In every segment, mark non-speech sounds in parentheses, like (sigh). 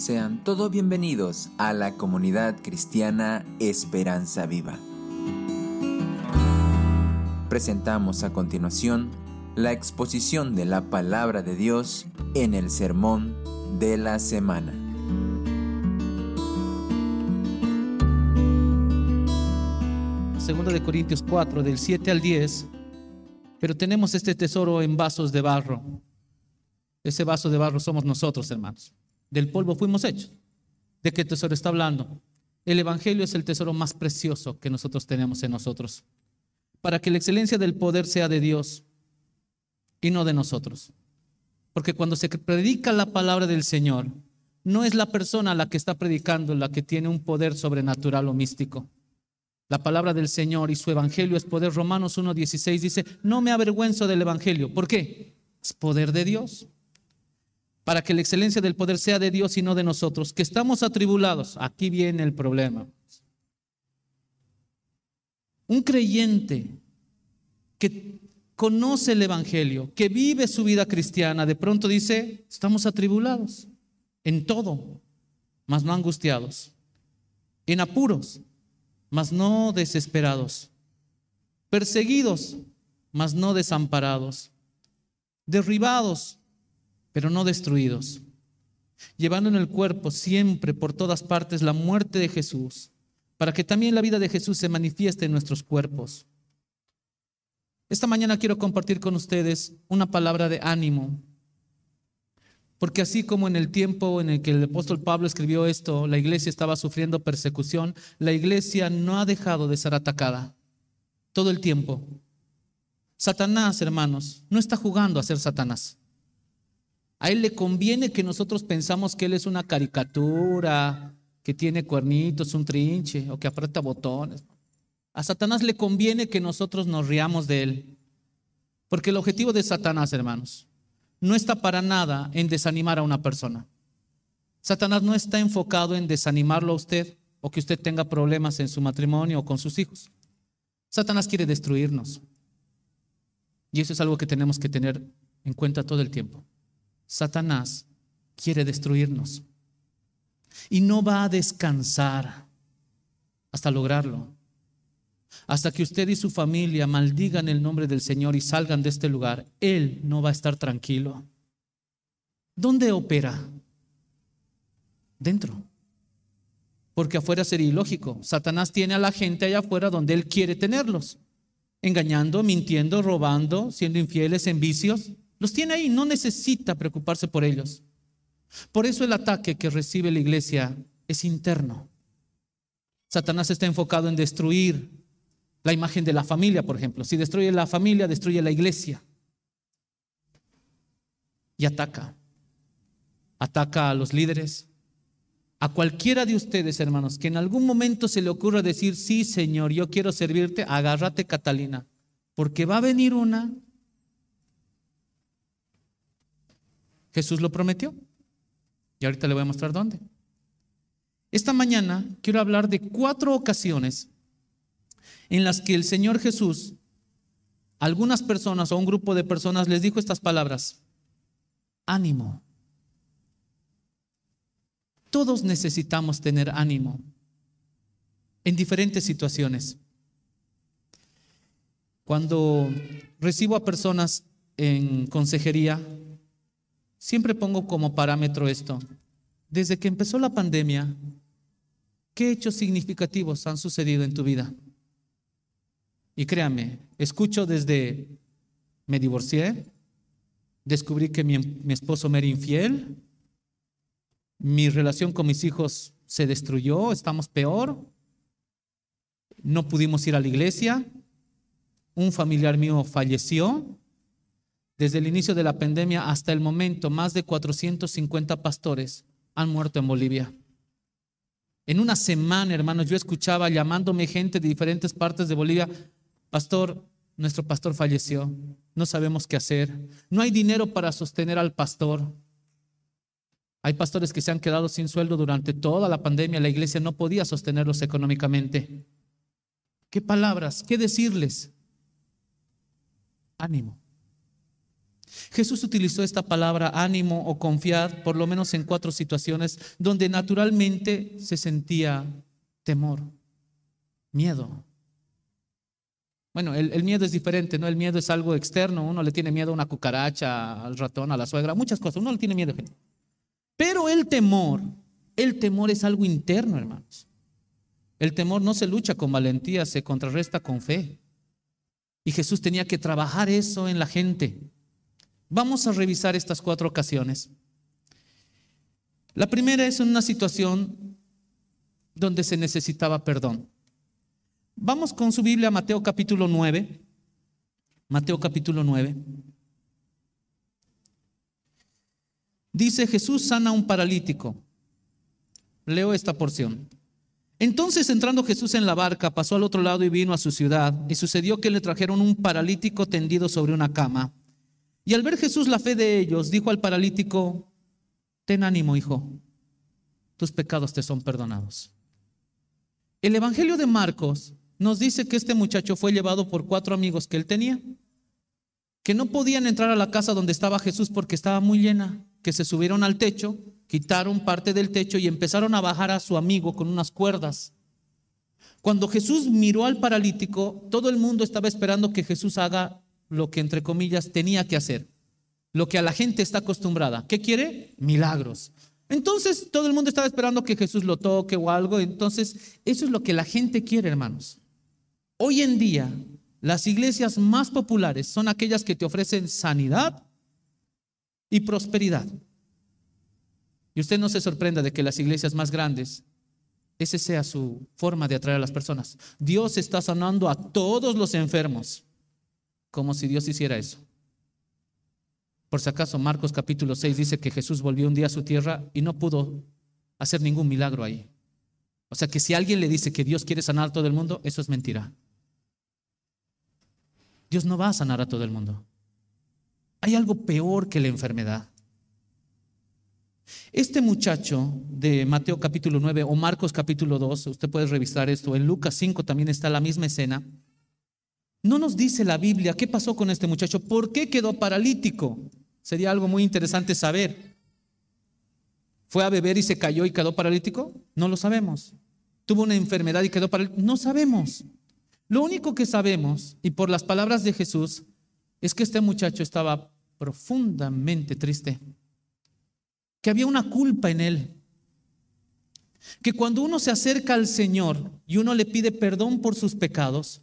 Sean todos bienvenidos a la comunidad cristiana Esperanza Viva. Presentamos a continuación la exposición de la palabra de Dios en el sermón de la semana. Segundo de Corintios 4, del 7 al 10, pero tenemos este tesoro en vasos de barro. Ese vaso de barro somos nosotros, hermanos. Del polvo fuimos hechos. ¿De qué tesoro está hablando? El Evangelio es el tesoro más precioso que nosotros tenemos en nosotros. Para que la excelencia del poder sea de Dios y no de nosotros. Porque cuando se predica la palabra del Señor, no es la persona la que está predicando la que tiene un poder sobrenatural o místico. La palabra del Señor y su evangelio es poder. Romanos 1.16 dice, no me avergüenzo del evangelio. ¿Por qué? Es poder de Dios para que la excelencia del poder sea de Dios y no de nosotros, que estamos atribulados. Aquí viene el problema. Un creyente que conoce el Evangelio, que vive su vida cristiana, de pronto dice, estamos atribulados en todo, mas no angustiados, en apuros, mas no desesperados, perseguidos, mas no desamparados, derribados, pero no destruidos, llevando en el cuerpo siempre por todas partes la muerte de Jesús, para que también la vida de Jesús se manifieste en nuestros cuerpos. Esta mañana quiero compartir con ustedes una palabra de ánimo, porque así como en el tiempo en el que el apóstol Pablo escribió esto, la iglesia estaba sufriendo persecución, la iglesia no ha dejado de ser atacada todo el tiempo. Satanás, hermanos, no está jugando a ser Satanás. A él le conviene que nosotros pensamos que él es una caricatura, que tiene cuernitos, un trinche o que aprieta botones. A Satanás le conviene que nosotros nos riamos de él. Porque el objetivo de Satanás, hermanos, no está para nada en desanimar a una persona. Satanás no está enfocado en desanimarlo a usted o que usted tenga problemas en su matrimonio o con sus hijos. Satanás quiere destruirnos. Y eso es algo que tenemos que tener en cuenta todo el tiempo. Satanás quiere destruirnos y no va a descansar hasta lograrlo. Hasta que usted y su familia maldigan el nombre del Señor y salgan de este lugar, Él no va a estar tranquilo. ¿Dónde opera? Dentro. Porque afuera sería ilógico. Satanás tiene a la gente allá afuera donde Él quiere tenerlos. Engañando, mintiendo, robando, siendo infieles en vicios. Los tiene ahí, no necesita preocuparse por ellos. Por eso el ataque que recibe la iglesia es interno. Satanás está enfocado en destruir la imagen de la familia, por ejemplo. Si destruye la familia, destruye la iglesia. Y ataca. Ataca a los líderes. A cualquiera de ustedes, hermanos, que en algún momento se le ocurra decir, sí, Señor, yo quiero servirte, agárrate, Catalina, porque va a venir una Jesús lo prometió. Y ahorita le voy a mostrar dónde. Esta mañana quiero hablar de cuatro ocasiones en las que el Señor Jesús, a algunas personas o a un grupo de personas les dijo estas palabras. Ánimo. Todos necesitamos tener ánimo en diferentes situaciones. Cuando recibo a personas en consejería, Siempre pongo como parámetro esto. Desde que empezó la pandemia, ¿qué hechos significativos han sucedido en tu vida? Y créame, escucho desde me divorcié, descubrí que mi, mi, esposo me era infiel, mi relación con mis hijos se destruyó, estamos peor, no pudimos ir a la iglesia, un familiar mío falleció, desde el inicio de la pandemia hasta el momento, más de 450 pastores han muerto en Bolivia. En una semana, hermanos, yo escuchaba llamándome gente de diferentes partes de Bolivia, pastor, nuestro pastor falleció, no sabemos qué hacer, no hay dinero para sostener al pastor. Hay pastores que se han quedado sin sueldo durante toda la pandemia, la iglesia no podía sostenerlos económicamente. ¿Qué palabras? ¿Qué decirles? Ánimo. Jesús utilizó esta palabra ánimo o confiar por lo menos en cuatro situaciones donde naturalmente se sentía temor, miedo. Bueno, el, miedo es diferente, ¿no? El miedo es algo externo. Uno le tiene miedo a una cucaracha, al ratón, a la suegra, muchas cosas. Uno le tiene miedo. Pero el temor, el temor es algo interno, hermanos. El temor no se lucha con valentía, se contrarresta con fe. Y Jesús tenía que trabajar eso en la gente. Vamos a revisar estas cuatro ocasiones. La primera es en una situación donde se necesitaba perdón. Vamos con su Biblia a Mateo capítulo 9. Mateo capítulo 9. Dice Jesús sana a un paralítico. Leo esta porción. Entonces entrando Jesús en la barca, pasó al otro lado y vino a su ciudad, y sucedió que le trajeron un paralítico tendido sobre una cama. Y al ver Jesús la fe de ellos, dijo al paralítico, ten ánimo, hijo, tus pecados te son perdonados. El Evangelio de Marcos nos dice que este muchacho fue llevado por cuatro amigos que él tenía, que no podían entrar a la casa donde estaba Jesús porque estaba muy llena, que se subieron al techo, quitaron parte del techo y empezaron a bajar a su amigo con unas cuerdas. Cuando Jesús miró al paralítico, todo el mundo estaba esperando que Jesús haga lo que entre comillas tenía que hacer, lo que a la gente está acostumbrada. ¿Qué quiere? Milagros. Entonces todo el mundo estaba esperando que Jesús lo toque o algo. Entonces eso es lo que la gente quiere, hermanos. Hoy en día, las iglesias más populares son aquellas que te ofrecen sanidad y prosperidad. Y usted no se sorprenda de que las iglesias más grandes, esa sea su forma de atraer a las personas. Dios está sanando a todos los enfermos, como si Dios hiciera eso. Por si acaso, Marcos capítulo 6 dice que Jesús volvió un día a su tierra y no pudo hacer ningún milagro ahí. O sea que si alguien le dice que Dios quiere sanar a todo el mundo, eso es mentira. Dios no va a sanar a todo el mundo. Hay algo peor que la enfermedad. Este muchacho de Mateo capítulo 9 o Marcos capítulo 2, usted puede revisar esto, en Lucas 5 también está la misma escena. No nos dice la Biblia qué pasó con este muchacho, por qué quedó paralítico. Sería algo muy interesante saber. ¿Fue a beber y se cayó y quedó paralítico? No lo sabemos. ¿Tuvo una enfermedad y quedó paralítico? No sabemos. Lo único que sabemos, y por las palabras de Jesús, es que este muchacho estaba profundamente triste, que había una culpa en él, que cuando uno se acerca al Señor y uno le pide perdón por sus pecados,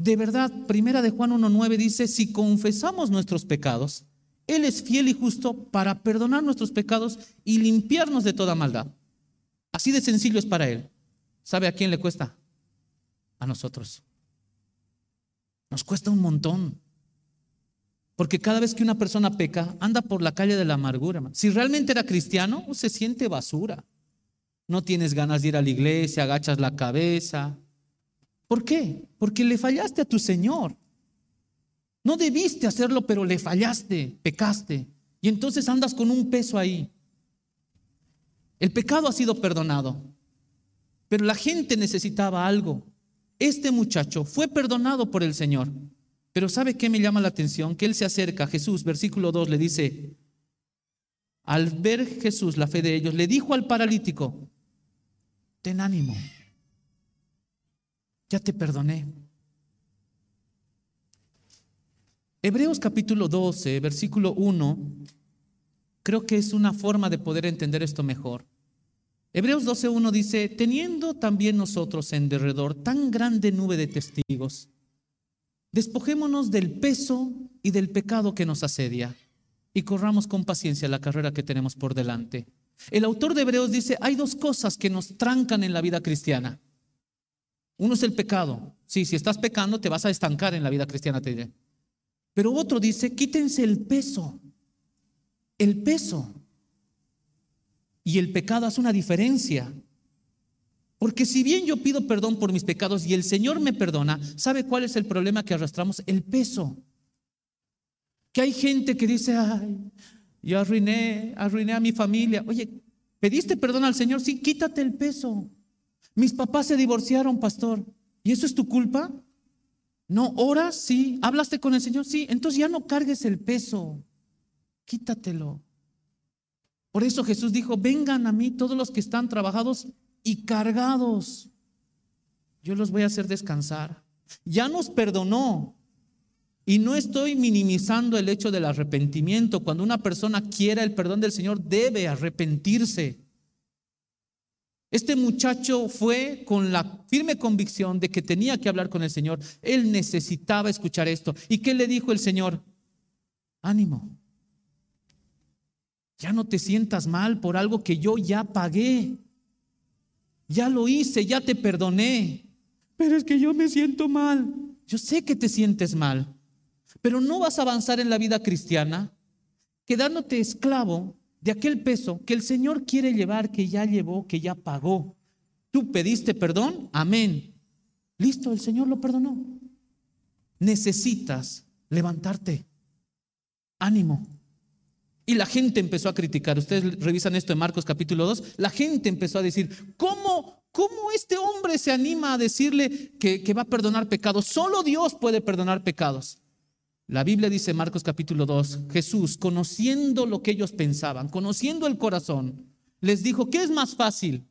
de verdad, primera de Juan 1.9 dice, si confesamos nuestros pecados, Él es fiel y justo para perdonar nuestros pecados y limpiarnos de toda maldad. Así de sencillo es para Él. ¿Sabe a quién le cuesta? a nosotros. Nos cuesta un montón. Porque cada vez que una persona peca, anda por la calle de la amargura. Si realmente era cristiano, se siente basura. No tienes ganas de ir a la iglesia, agachas la cabeza. ¿Por qué? Porque le fallaste a tu Señor. No debiste hacerlo, pero le fallaste, pecaste. Y entonces andas con un peso ahí. El pecado ha sido perdonado, pero la gente necesitaba algo. Este muchacho fue perdonado por el Señor. Pero ¿sabe qué me llama la atención? Que él se acerca a Jesús, versículo 2 le dice, al ver Jesús la fe de ellos, le dijo al paralítico, ten ánimo, ya te perdoné. Hebreos capítulo 12, versículo 1, creo que es una forma de poder entender esto mejor. Hebreos 12.1 dice, teniendo también nosotros en derredor tan grande nube de testigos, despojémonos del peso y del pecado que nos asedia y corramos con paciencia la carrera que tenemos por delante. El autor de Hebreos dice, hay dos cosas que nos trancan en la vida cristiana. Uno es el pecado. Sí, si estás pecando te vas a estancar en la vida cristiana, te diré. Pero otro dice, quítense el peso. El peso y el pecado hace una diferencia. Porque si bien yo pido perdón por mis pecados y el Señor me perdona, ¿sabe cuál es el problema que arrastramos? El peso. Que hay gente que dice, ay, yo arruiné, arruiné a mi familia. Oye, ¿pediste perdón al Señor? Sí, quítate el peso. Mis papás se divorciaron, pastor. ¿Y eso es tu culpa? No, oras, sí. ¿Hablaste con el Señor? Sí. Entonces ya no cargues el peso. quítatelo. Por eso Jesús dijo, vengan a mí todos los que están trabajados y cargados. Yo los voy a hacer descansar. Ya nos perdonó. Y no estoy minimizando el hecho del arrepentimiento. Cuando una persona quiera el perdón del Señor, debe arrepentirse. Este muchacho fue con la firme convicción de que tenía que hablar con el Señor. Él necesitaba escuchar esto. ¿Y qué le dijo el Señor? Ánimo. Ya no te sientas mal por algo que yo ya pagué. Ya lo hice, ya te perdoné. Pero es que yo me siento mal. Yo sé que te sientes mal, pero no vas a avanzar en la vida cristiana quedándote esclavo de aquel peso que el Señor quiere llevar, que ya llevó, que ya pagó. Tú pediste perdón, amén. Listo, el Señor lo perdonó. Necesitas levantarte. Ánimo. Y la gente empezó a criticar. Ustedes revisan esto en Marcos capítulo 2. La gente empezó a decir, ¿cómo, cómo este hombre se anima a decirle que, que va a perdonar pecados? Solo Dios puede perdonar pecados. La Biblia dice Marcos capítulo 2, Jesús, conociendo lo que ellos pensaban, conociendo el corazón, les dijo, ¿qué es más fácil?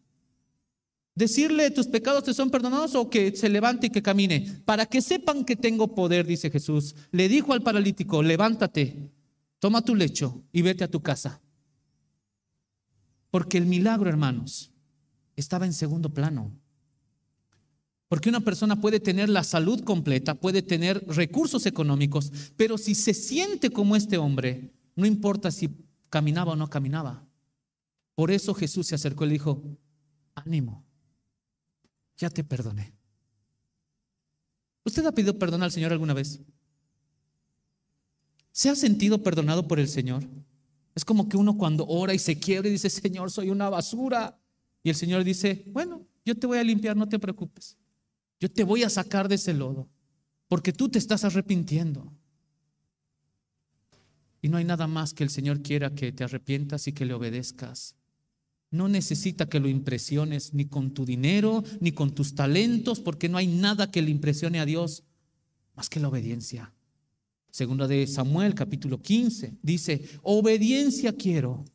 Decirle tus pecados te son perdonados o que se levante y que camine. Para que sepan que tengo poder, dice Jesús. Le dijo al paralítico, levántate, toma tu lecho y vete a tu casa. Porque el milagro, hermanos, estaba en segundo plano. Porque una persona puede tener la salud completa, puede tener recursos económicos, pero si se siente como este hombre, no importa si caminaba o no caminaba. Por eso Jesús se acercó y le dijo, ánimo, ya te perdoné. ¿Usted ha pedido perdón al Señor alguna vez? ¿Se ha sentido perdonado por el Señor? Es como que uno cuando ora y se quiebra y dice, Señor, soy una basura. Y el Señor dice, bueno, yo te voy a limpiar, no te preocupes. Yo te voy a sacar de ese lodo, porque tú te estás arrepintiendo. Y no hay nada más que el Señor quiera que te arrepientas y que le obedezcas. No necesita que lo impresiones ni con tu dinero, ni con tus talentos, porque no hay nada que le impresione a Dios más que la obediencia. Segunda de Samuel, capítulo 15, dice, obediencia quiero,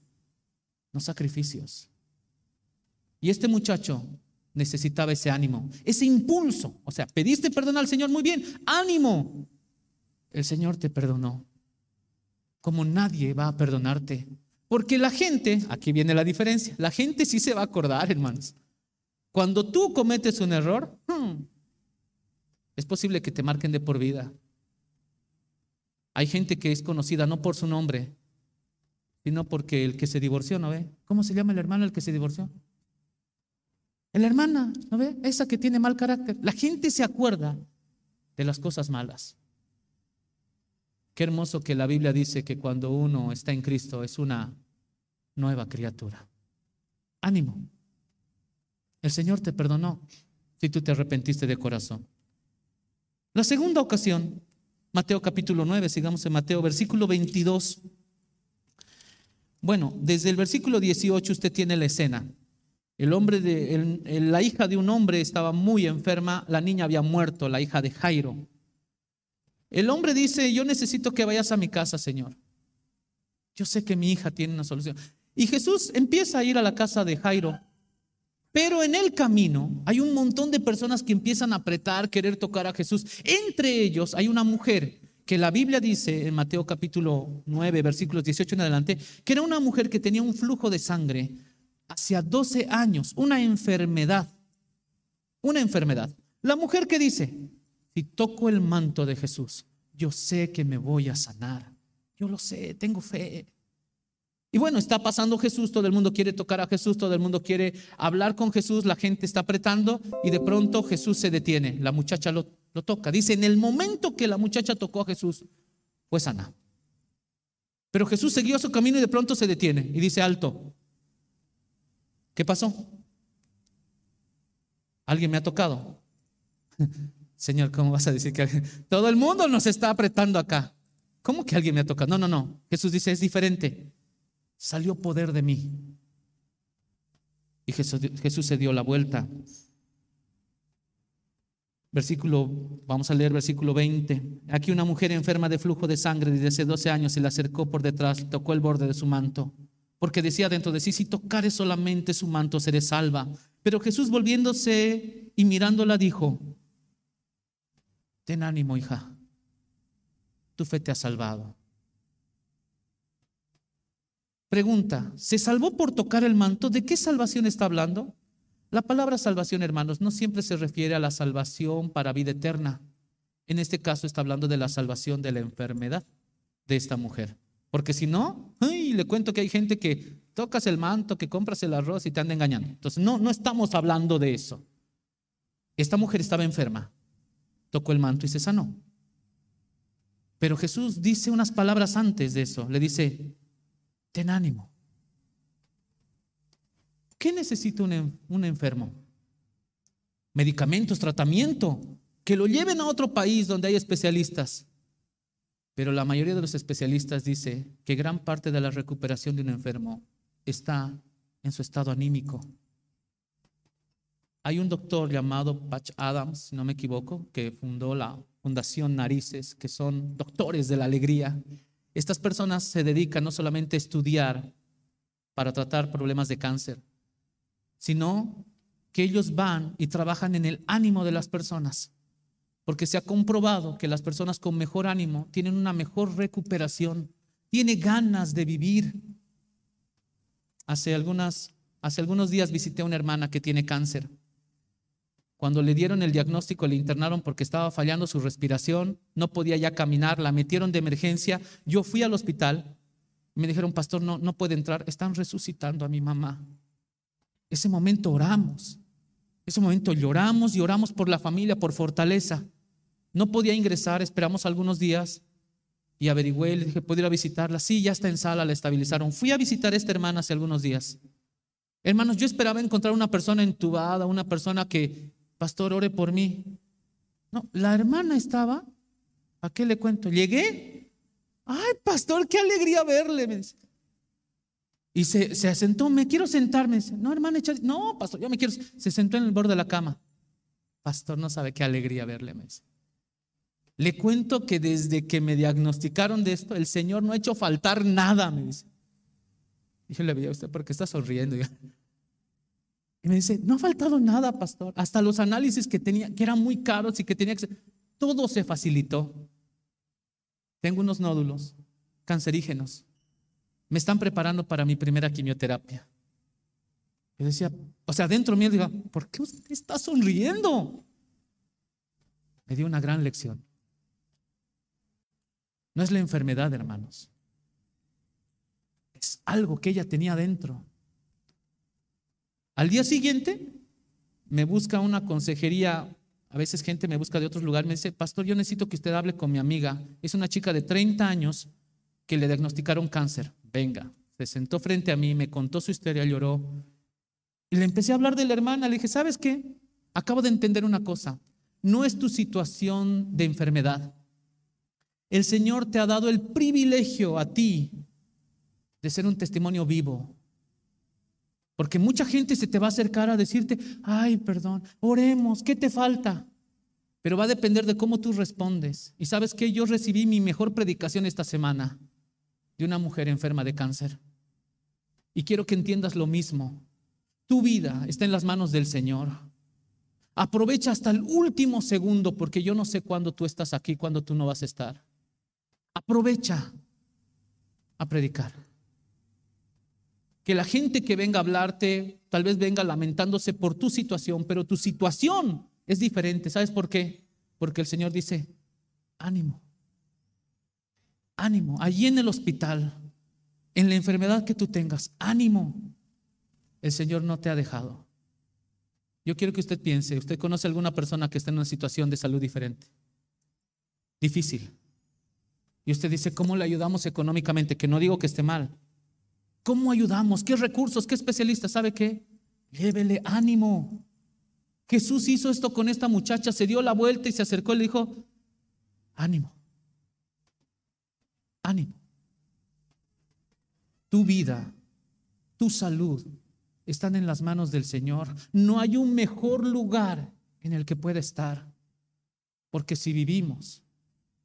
no sacrificios. Y este muchacho necesitaba ese ánimo, ese impulso. O sea, pediste perdón al Señor, muy bien, ánimo. El Señor te perdonó, como nadie va a perdonarte. Porque la gente, aquí viene la diferencia, la gente sí se va a acordar, hermanos. Cuando tú cometes un error, hmm, es posible que te marquen de por vida. Hay gente que es conocida no por su nombre, sino porque el que se divorció, ¿no ve? ¿Cómo se llama el hermano el que se divorció? La hermana, ¿no ve? Esa que tiene mal carácter. La gente se acuerda de las cosas malas. Qué hermoso que la Biblia dice que cuando uno está en Cristo es una nueva criatura. Ánimo. El Señor te perdonó si tú te arrepentiste de corazón. La segunda ocasión, Mateo capítulo 9, sigamos en Mateo, versículo 22. Bueno, desde el versículo 18 usted tiene la escena. El hombre de, la hija de un hombre estaba muy enferma, la niña había muerto, la hija de Jairo. El hombre dice, yo necesito que vayas a mi casa, Señor. Yo sé que mi hija tiene una solución. Y Jesús empieza a ir a la casa de Jairo. Pero en el camino hay un montón de personas que empiezan a apretar, querer tocar a Jesús. Entre ellos hay una mujer que la Biblia dice en Mateo capítulo 9, versículos 18 en adelante, que era una mujer que tenía un flujo de sangre hacia 12 años, una enfermedad, una enfermedad. La mujer que dice, si toco el manto de Jesús, yo sé que me voy a sanar. Yo lo sé, tengo fe. Y bueno, está pasando Jesús, todo el mundo quiere tocar a Jesús, todo el mundo quiere hablar con Jesús, la gente está apretando y de pronto Jesús se detiene, la muchacha lo, toca. Dice, en el momento que la muchacha tocó a Jesús, fue sana. Pero Jesús siguió su camino y de pronto se detiene y dice, alto, ¿Qué pasó? ¿Alguien me ha tocado? (laughs) Señor, ¿cómo vas a decir que todo el mundo nos está apretando acá? ¿Cómo que alguien me ha tocado? No, no, no. Jesús dice, es diferente. Salió poder de mí. Y Jesús, Jesús se dio la vuelta. Versículo, vamos a leer versículo 20. Aquí una mujer enferma de flujo de sangre desde hace 12 años se le acercó por detrás, tocó el borde de su manto, porque decía dentro de sí, si tocare solamente su manto, seré salva. Pero Jesús volviéndose y mirándola dijo, ten ánimo, hija, tu fe te ha salvado. Pregunta, ¿se salvó por tocar el manto? ¿De qué salvación está hablando? La palabra salvación, hermanos, no siempre se refiere a la salvación para vida eterna. En este caso está hablando de la salvación de la enfermedad de esta mujer. Porque si no, le cuento que hay gente que tocas el manto, que compras el arroz y te anda engañando. Entonces, no, no estamos hablando de eso. Esta mujer estaba enferma, tocó el manto y se sanó. Pero Jesús dice unas palabras antes de eso. Le dice, ten ánimo. ¿Qué necesita un, enfermo? Medicamentos, tratamiento, que lo lleven a otro país donde hay especialistas. Pero la mayoría de los especialistas dice que gran parte de la recuperación de un enfermo está en su estado anímico. Hay un doctor llamado Patch Adams, si no me equivoco, que fundó la Fundación Narices, que son doctores de la alegría. Estas personas se dedican no solamente a estudiar para tratar problemas de cáncer, sino que ellos van y trabajan en el ánimo de las personas, porque se ha comprobado que las personas con mejor ánimo tienen una mejor recuperación, tienen ganas de vivir. Hace algunos días visité a una hermana que tiene cáncer. Cuando le dieron el diagnóstico, le internaron porque estaba fallando su respiración, no podía ya caminar, la metieron de emergencia. Yo fui al hospital, me dijeron, pastor, no, no puede entrar, están resucitando a mi mamá. Ese momento oramos, ese momento lloramos y oramos por la familia, por fortaleza. No podía ingresar, esperamos algunos días y averigüé, le dije, ¿puedo ir a visitarla? Sí, ya está en sala, la estabilizaron. Fui a visitar a esta hermana hace algunos días. Hermanos, yo esperaba encontrar una persona entubada, una persona que pastor, ore por mí. No, la hermana estaba, ¿a qué le cuento? Llegué, ay, pastor, qué alegría verle. Y se, se asentó, me quiero sentarme. No, hermana, no, pastor, yo me quiero. Se sentó en el borde de la cama. Pastor, no sabe qué alegría verle. Me dice. Le cuento que desde que me diagnosticaron de esto, el Señor no ha hecho faltar nada, me dice. Y yo le veía a usted, porque está sonriendo? (laughs) Y me dice, no ha faltado nada, pastor. Hasta los análisis que tenía, que eran muy caros y que tenía que todo se facilitó. Tengo unos nódulos cancerígenos. Me están preparando para mi primera quimioterapia. Yo decía, o sea, dentro mío digo, ¿por qué usted está sonriendo? Me dio una gran lección. No es la enfermedad, hermanos. Es algo que ella tenía dentro al día siguiente me busca una consejería, a veces gente me busca de otros lugares, me dice, pastor, yo necesito que usted hable con mi amiga. Es una chica de 30 años que le diagnosticaron cáncer. Venga, se sentó frente a mí, me contó su historia, lloró. Y le empecé a hablar de la hermana, le dije, ¿sabes qué? Acabo de entender una cosa, no es tu situación de enfermedad. El Señor te ha dado el privilegio a ti de ser un testimonio vivo, porque mucha gente se te va a acercar a decirte, ay, perdón, oremos, ¿qué te falta? Pero va a depender de cómo tú respondes. Y sabes que yo recibí mi mejor predicación esta semana de una mujer enferma de cáncer. Y quiero que entiendas lo mismo. Tu vida está en las manos del Señor. Aprovecha hasta el último segundo porque yo no sé cuándo tú estás aquí, cuándo tú no vas a estar. Aprovecha a predicar. Que la gente que venga a hablarte tal vez venga lamentándose por tu situación, pero tu situación es diferente. ¿Sabes por qué? Porque el Señor dice, ánimo, ánimo, allí en el hospital, en la enfermedad que tú tengas, ánimo. El Señor no te ha dejado. Yo quiero que usted piense, usted conoce a alguna persona que está en una situación de salud diferente, difícil. Y usted dice, ¿cómo le ayudamos económicamente? Que no digo que esté mal, ¿Cómo ayudamos? ¿Qué recursos? ¿Qué especialistas? ¿Sabe qué? Llévele ánimo. Jesús hizo esto con esta muchacha, se dio la vuelta y se acercó y le dijo, ánimo, ánimo. Tu vida, tu salud están en las manos del Señor. No hay un mejor lugar en el que pueda estar. Porque si vivimos,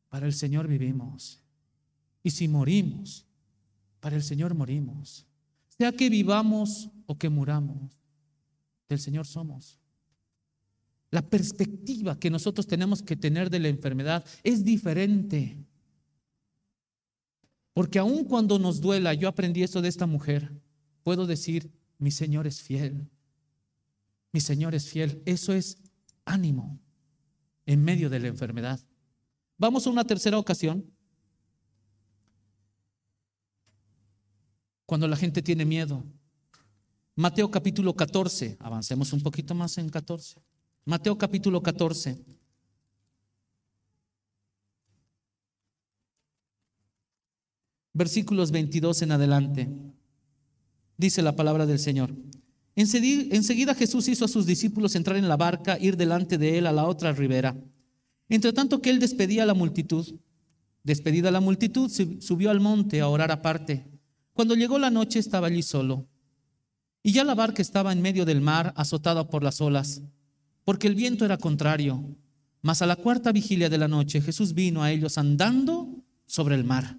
para el Señor vivimos. Y si morimos, para el Señor morimos. Sea que vivamos o que muramos, del Señor somos. La perspectiva que nosotros tenemos que tener de la enfermedad es diferente. Porque aun cuando nos duela, yo aprendí esto de esta mujer, puedo decir, mi Señor es fiel. Mi Señor es fiel. Eso es ánimo en medio de la enfermedad. Vamos a una tercera ocasión. Cuando la gente tiene miedo. Mateo capítulo 14. Avancemos un poquito más en 14. Mateo capítulo 14. Versículos 22 en adelante. Dice la palabra del Señor. Enseguida Jesús hizo a sus discípulos entrar en la barca, ir delante de él a la otra ribera. Entre tanto que él despedía a la multitud, despedida la multitud, subió al monte a orar aparte. Cuando llegó la noche estaba allí solo. Y ya la barca estaba en medio del mar, azotada por las olas, porque el viento era contrario. Mas a la cuarta vigilia de la noche Jesús vino a ellos andando sobre el mar.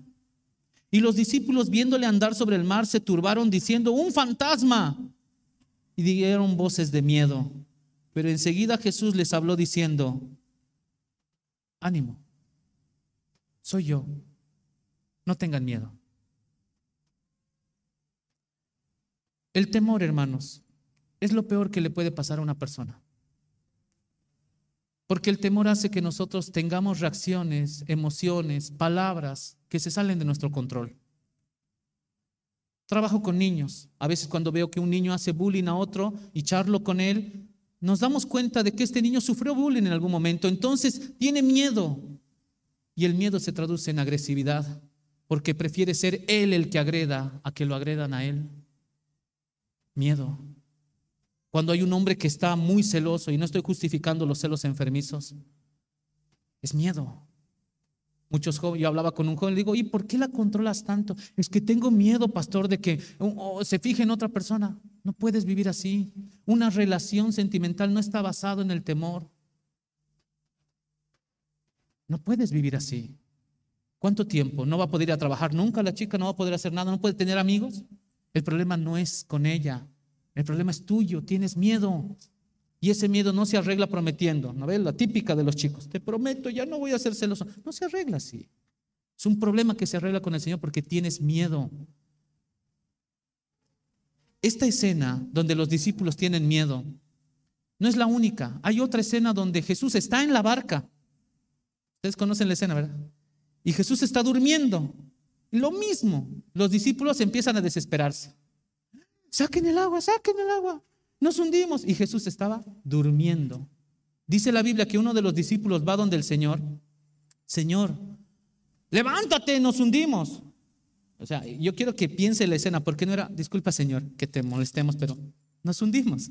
Y los discípulos viéndole andar sobre el mar se turbaron diciendo, un fantasma. Y dieron voces de miedo. Pero enseguida Jesús les habló diciendo, ánimo, soy yo, no tengan miedo. El temor, hermanos, es lo peor que le puede pasar a una persona. Porque el temor hace que nosotros tengamos reacciones, emociones, palabras que se salen de nuestro control. Trabajo con niños. A veces cuando veo que un niño hace bullying a otro y charlo con él, nos damos cuenta de que este niño sufrió bullying en algún momento. Entonces tiene miedo. Y el miedo se traduce en agresividad, porque prefiere ser él el que agreda a que lo agredan a él. Miedo. Cuando hay un hombre que está muy celoso, y no estoy justificando los celos enfermizos, es miedo. Muchos jóvenes, yo hablaba con un joven, le digo, ¿y por qué la controlas tanto? Es que tengo miedo, pastor, de que se fije en otra persona. No puedes vivir así. Una relación sentimental no está basado en el temor. No puedes vivir así. ¿Cuánto tiempo? No va a poder ir a trabajar nunca la chica, no va a poder hacer nada, no puede tener amigos. El problema no es con ella, el problema es tuyo, tienes miedo. Y ese miedo no se arregla prometiendo. ¿No? La típica de los chicos. Te prometo, ya no voy a ser celoso. No se arregla así. Es un problema que se arregla con el Señor porque tienes miedo. Esta escena donde los discípulos tienen miedo no es la única. Hay otra escena donde Jesús está en la barca. Ustedes conocen la escena, ¿verdad? Y Jesús está durmiendo. Lo mismo. Los discípulos empiezan a desesperarse. Saquen el agua, saquen el agua. Nos hundimos. Y Jesús estaba durmiendo. Dice la Biblia que uno de los discípulos va donde el Señor. Señor, levántate, nos hundimos. O sea, yo quiero que piense la escena, porque no era, disculpa Señor, que te molestemos, pero nos hundimos.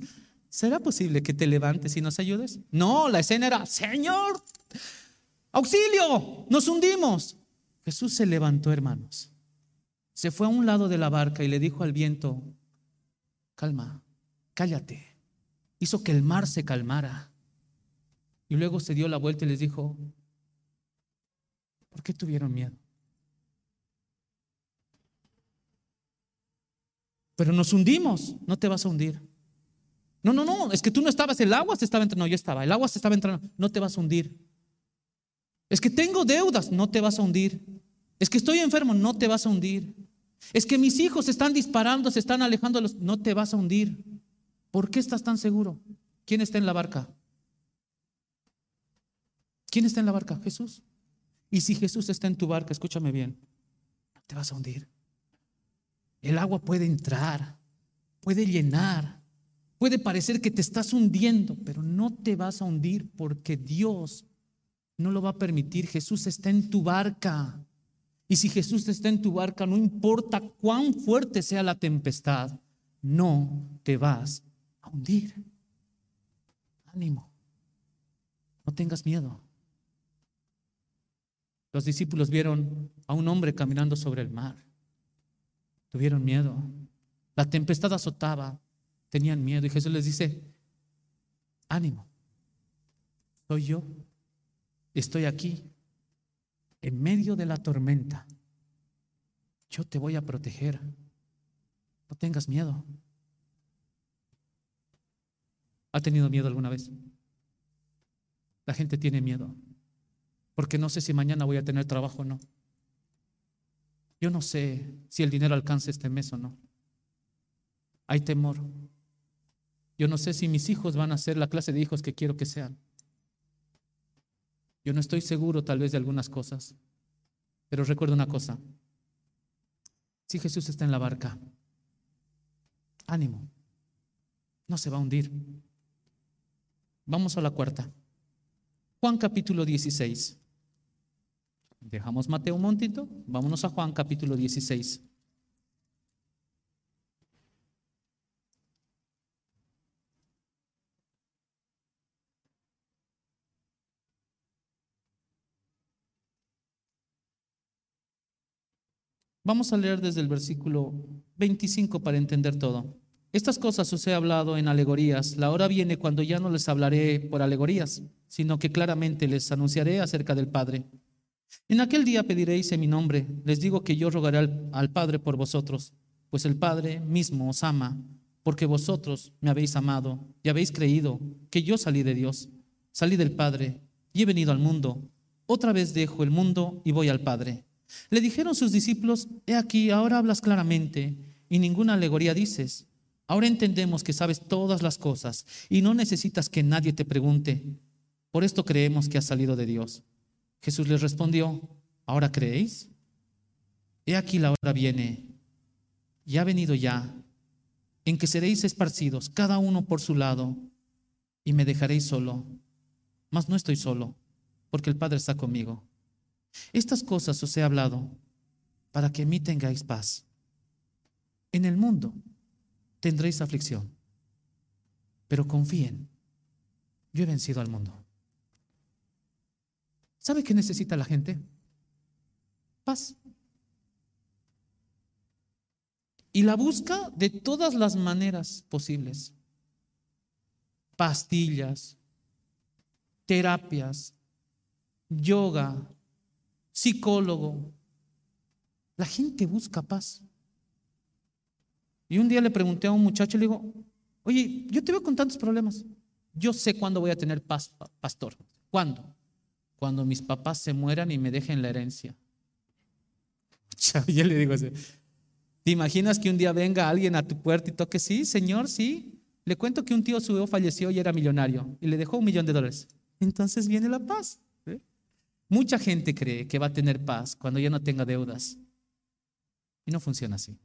¿Será posible que te levantes y nos ayudes? No, la escena era, Señor, auxilio, nos hundimos. Jesús se levantó, hermanos. Se fue a un lado de la barca y le dijo al viento, calma, cállate. Hizo que el mar se calmara. Y luego se dio la vuelta y les dijo, ¿por qué tuvieron miedo? Pero nos hundimos, no te vas a hundir. No, no, no, es que tú no estabas, el agua se estaba entrando, no, yo estaba, el agua se estaba entrando, no te vas a hundir. Es que tengo deudas, no te vas a hundir. Es que estoy enfermo, no te vas a hundir. Es que mis hijos se están disparando, se están alejando, no te vas a hundir. ¿Por qué estás tan seguro? ¿Quién está en la barca? ¿Quién está en la barca? Jesús. Y si Jesús está en tu barca, escúchame bien, te vas a hundir. El agua puede entrar, puede llenar, puede parecer que te estás hundiendo, pero no te vas a hundir porque Dios no lo va a permitir. Jesús está en tu barca. Y si Jesús está en tu barca, no importa cuán fuerte sea la tempestad, no te vas hundir. Ánimo. No tengas miedo. Los discípulos vieron a un hombre caminando sobre el mar. Tuvieron miedo. La tempestad azotaba, tenían miedo. Y Jesús les dice, ánimo, soy yo, estoy aquí, en medio de la tormenta. Yo te voy a proteger. No tengas miedo. ¿Ha tenido miedo alguna vez? La gente tiene miedo, porque no sé si mañana voy a tener trabajo o no. Yo no sé si el dinero alcanza este mes o no. Hay temor. Yo no sé si mis hijos van a ser la clase de hijos que quiero que sean. Yo no estoy seguro tal vez de algunas cosas, pero recuerdo una cosa. Si Jesús está en la barca, ánimo, no se va a hundir. Vamos a la cuarta. Juan capítulo 16. Dejamos Mateo un momentito, vámonos a Juan capítulo 16. Vamos a leer desde el versículo 25 para entender todo. Estas cosas os he hablado en alegorías. La hora viene cuando ya no les hablaré por alegorías, sino que claramente les anunciaré acerca del Padre. En aquel día pediréis en mi nombre. Les digo que yo rogaré al, al, Padre por vosotros, pues el Padre mismo os ama, porque vosotros me habéis amado y habéis creído que yo salí de Dios, salí del Padre y he venido al mundo. Otra vez dejo el mundo y voy al Padre. Le dijeron sus discípulos, he aquí, ahora hablas claramente y ninguna alegoría dices. Ahora entendemos que sabes todas las cosas y no necesitas que nadie te pregunte. Por esto creemos que has salido de Dios. Jesús les respondió, ¿ahora creéis? He aquí la hora viene, y ha venido ya, en que seréis esparcidos, cada uno por su lado, y me dejaréis solo. Mas no estoy solo, porque el Padre está conmigo. Estas cosas os he hablado para que en mí tengáis paz. En el mundo tendréis aflicción, pero confíen, yo he vencido al mundo. ¿Sabe qué necesita la gente? Paz. Y la busca de todas las maneras posibles. Pastillas, terapias, yoga, psicólogo. La gente busca paz. Y un día le pregunté a un muchacho, le digo, oye, yo te veo con tantos problemas. Yo sé cuándo voy a tener paz, pastor. ¿Cuándo? Cuando mis papás se mueran y me dejen la herencia. (laughs) Yo le digo ¿te imaginas que un día venga alguien a tu puerta y toque, sí, señor, sí? Le cuento que un tío suyo falleció y era millonario y le dejó un millón de dólares. Entonces viene la paz. Mucha gente cree que va a tener paz cuando ya no tenga deudas. Y no funciona así.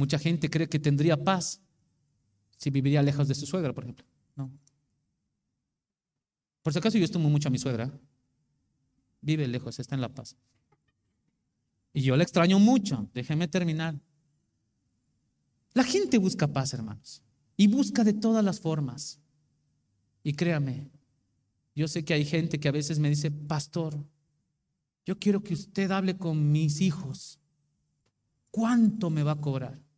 Mucha gente cree que tendría paz si viviría lejos de su suegra, por ejemplo. No. Por si acaso yo estimo mucho a mi suegra. Vive lejos, está en La Paz. Y yo la extraño mucho. Déjeme terminar. La gente busca paz, hermanos. Y busca de todas las formas. Y créame, yo sé que hay gente que a veces me dice, pastor, yo quiero que usted hable con mis hijos. ¿Cuánto me va a cobrar?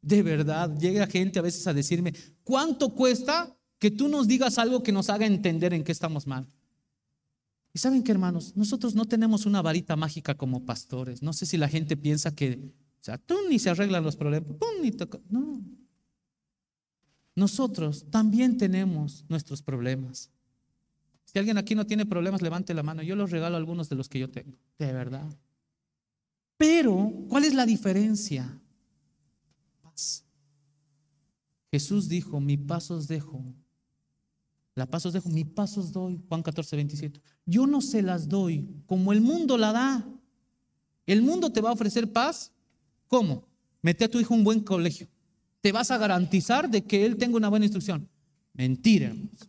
De verdad, llega gente a veces a decirme, ¿cuánto cuesta que tú nos digas algo que nos haga entender en qué estamos mal? Y saben que, hermanos, nosotros no tenemos una varita mágica como pastores. No sé si la gente piensa que, tú ni se arreglan los problemas, tú ni. No. Nosotros también tenemos nuestros problemas. Si alguien aquí no tiene problemas, levante la mano. Yo los regalo algunos de los que yo tengo. De verdad. Pero, ¿cuál es la diferencia? Jesús dijo, mi paz os dejo. La paz os dejo, mi paz os doy. Juan 14, 27. Yo no se las doy como el mundo la da. El mundo te va a ofrecer paz. ¿Cómo? Mete a tu hijo un buen colegio. Te vas a garantizar de que él tenga una buena instrucción. Mentira, hermanos.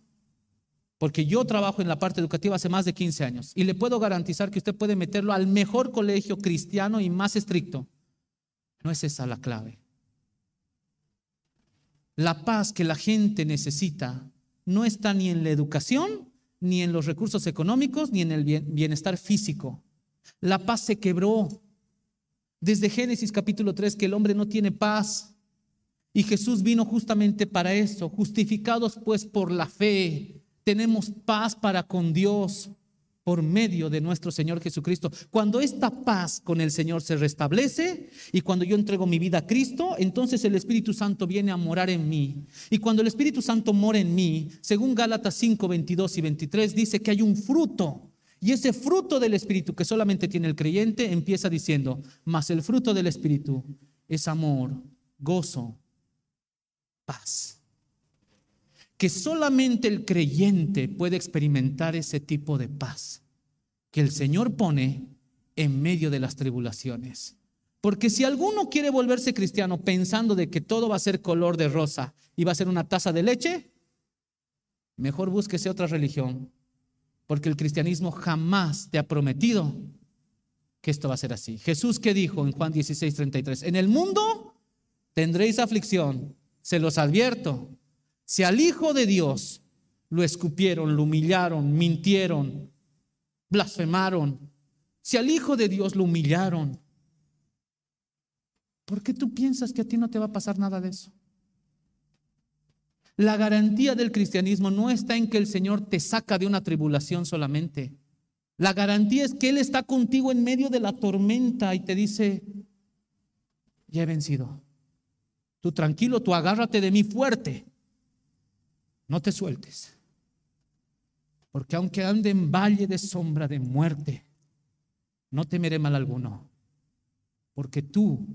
Porque yo trabajo en la parte educativa hace más de 15 años y le puedo garantizar que usted puede meterlo al mejor colegio cristiano y más estricto. No es esa la clave. La paz que la gente necesita no está ni en la educación, ni en los recursos económicos, ni en el bienestar físico. La paz se quebró. Desde Génesis capítulo 3 que el hombre no tiene paz. Y Jesús vino justamente para eso, justificados pues por la fe tenemos paz para con Dios por medio de nuestro Señor Jesucristo. Cuando esta paz con el Señor se restablece y cuando yo entrego mi vida a Cristo, entonces el Espíritu Santo viene a morar en mí. Y cuando el Espíritu Santo mora en mí, según Gálatas 5, 22 y 23, dice que hay un fruto. Y ese fruto del Espíritu que solamente tiene el creyente empieza diciendo, mas el fruto del Espíritu es amor, gozo, paz. Que solamente el creyente puede experimentar ese tipo de paz que el Señor pone en medio de las tribulaciones. Porque si alguno quiere volverse cristiano pensando de que todo va a ser color de rosa y va a ser una taza de leche, mejor búsquese otra religión, porque el cristianismo jamás te ha prometido que esto va a ser así. Jesús que dijo en Juan 16, 33, en el mundo tendréis aflicción, se los advierto, si al Hijo de Dios lo escupieron, lo humillaron, mintieron, blasfemaron, si al Hijo de Dios lo humillaron, ¿por qué tú piensas que a ti no te va a pasar nada de eso? La garantía del cristianismo no está en que el Señor te saca de una tribulación solamente. La garantía es que Él está contigo en medio de la tormenta y te dice, ya he vencido. Tú tranquilo, tú agárrate de mí fuerte. No te sueltes. Porque aunque ande en valle de sombra de muerte, no temeré mal alguno. Porque tú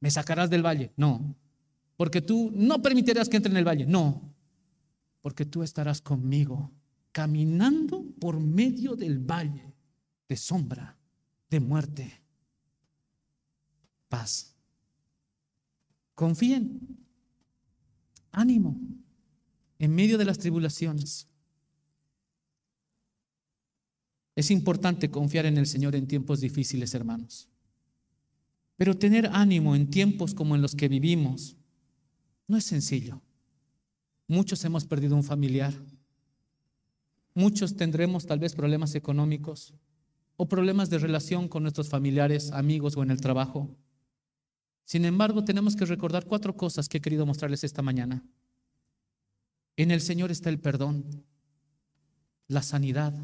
me sacarás del valle. No. Porque tú no permitirás que entre en el valle. No. Porque tú estarás conmigo caminando por medio del valle de sombra de muerte. Paz. Confíen. Ánimo en medio de las tribulaciones. Es importante confiar en el Señor en tiempos difíciles, hermanos. Pero tener ánimo en tiempos como en los que vivimos no es sencillo. Muchos hemos perdido un familiar. Muchos tendremos tal vez problemas económicos o problemas de relación con nuestros familiares, amigos o en el trabajo. Sin embargo, tenemos que recordar cuatro cosas que he querido mostrarles esta mañana. En el Señor está el perdón, la sanidad,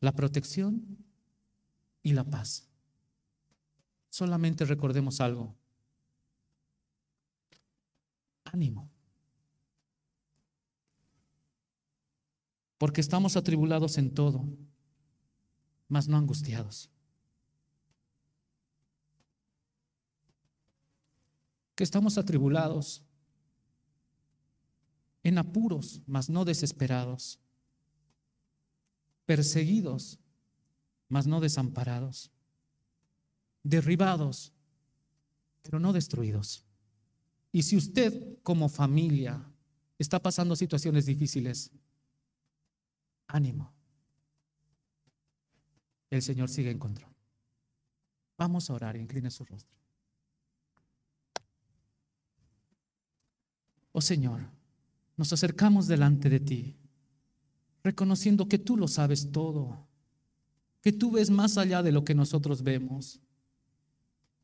la protección y la paz. Solamente recordemos algo. Ánimo. Porque estamos atribulados en todo, mas no angustiados. Que estamos atribulados en apuros, mas no desesperados, perseguidos, mas no desamparados, derribados, pero no destruidos. Y si usted como familia está pasando situaciones difíciles, ánimo. El Señor sigue en control. Vamos a orar, incline su rostro. Oh Señor, nos acercamos delante de ti, reconociendo que tú lo sabes todo, que tú ves más allá de lo que nosotros vemos,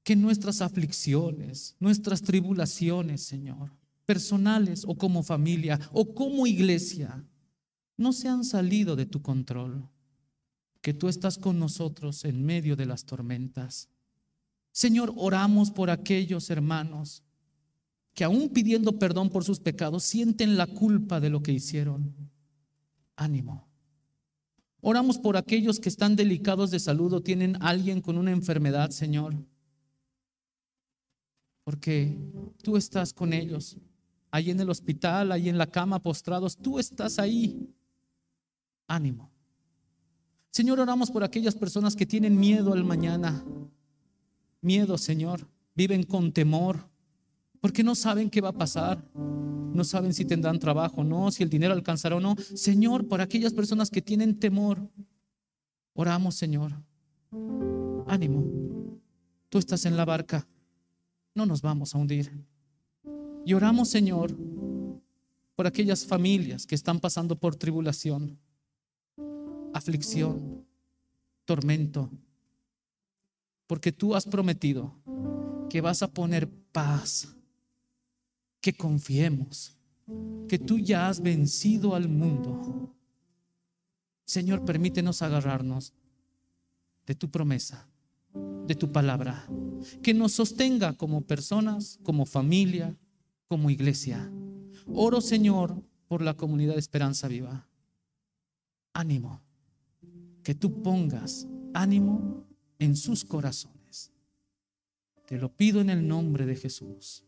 que nuestras aflicciones, nuestras tribulaciones, Señor, personales o como familia o como iglesia, no se han salido de tu control, que tú estás con nosotros en medio de las tormentas. Señor, oramos por aquellos hermanos que aún pidiendo perdón por sus pecados, sienten la culpa de lo que hicieron. Ánimo. Oramos por aquellos que están delicados de salud o tienen alguien con una enfermedad, Señor. Porque tú estás con ellos, ahí en el hospital, ahí en la cama postrados, tú estás ahí. Ánimo. Señor, oramos por aquellas personas que tienen miedo al mañana. Miedo, Señor. Viven con temor porque no saben qué va a pasar, no saben si tendrán trabajo no, si el dinero alcanzará o no. Señor, por aquellas personas que tienen temor, oramos, Señor. Ánimo, tú estás en la barca, no nos vamos a hundir. Y oramos, Señor, por aquellas familias que están pasando por tribulación, aflicción, tormento, porque tú has prometido que vas a poner paz que confiemos que tú ya has vencido al mundo. Señor, permítenos agarrarnos de tu promesa, de tu palabra, que nos sostenga como personas, como familia, como iglesia. Oro, Señor, por la comunidad de Esperanza Viva. Ánimo, que tú pongas ánimo en sus corazones. Te lo pido en el nombre de Jesús.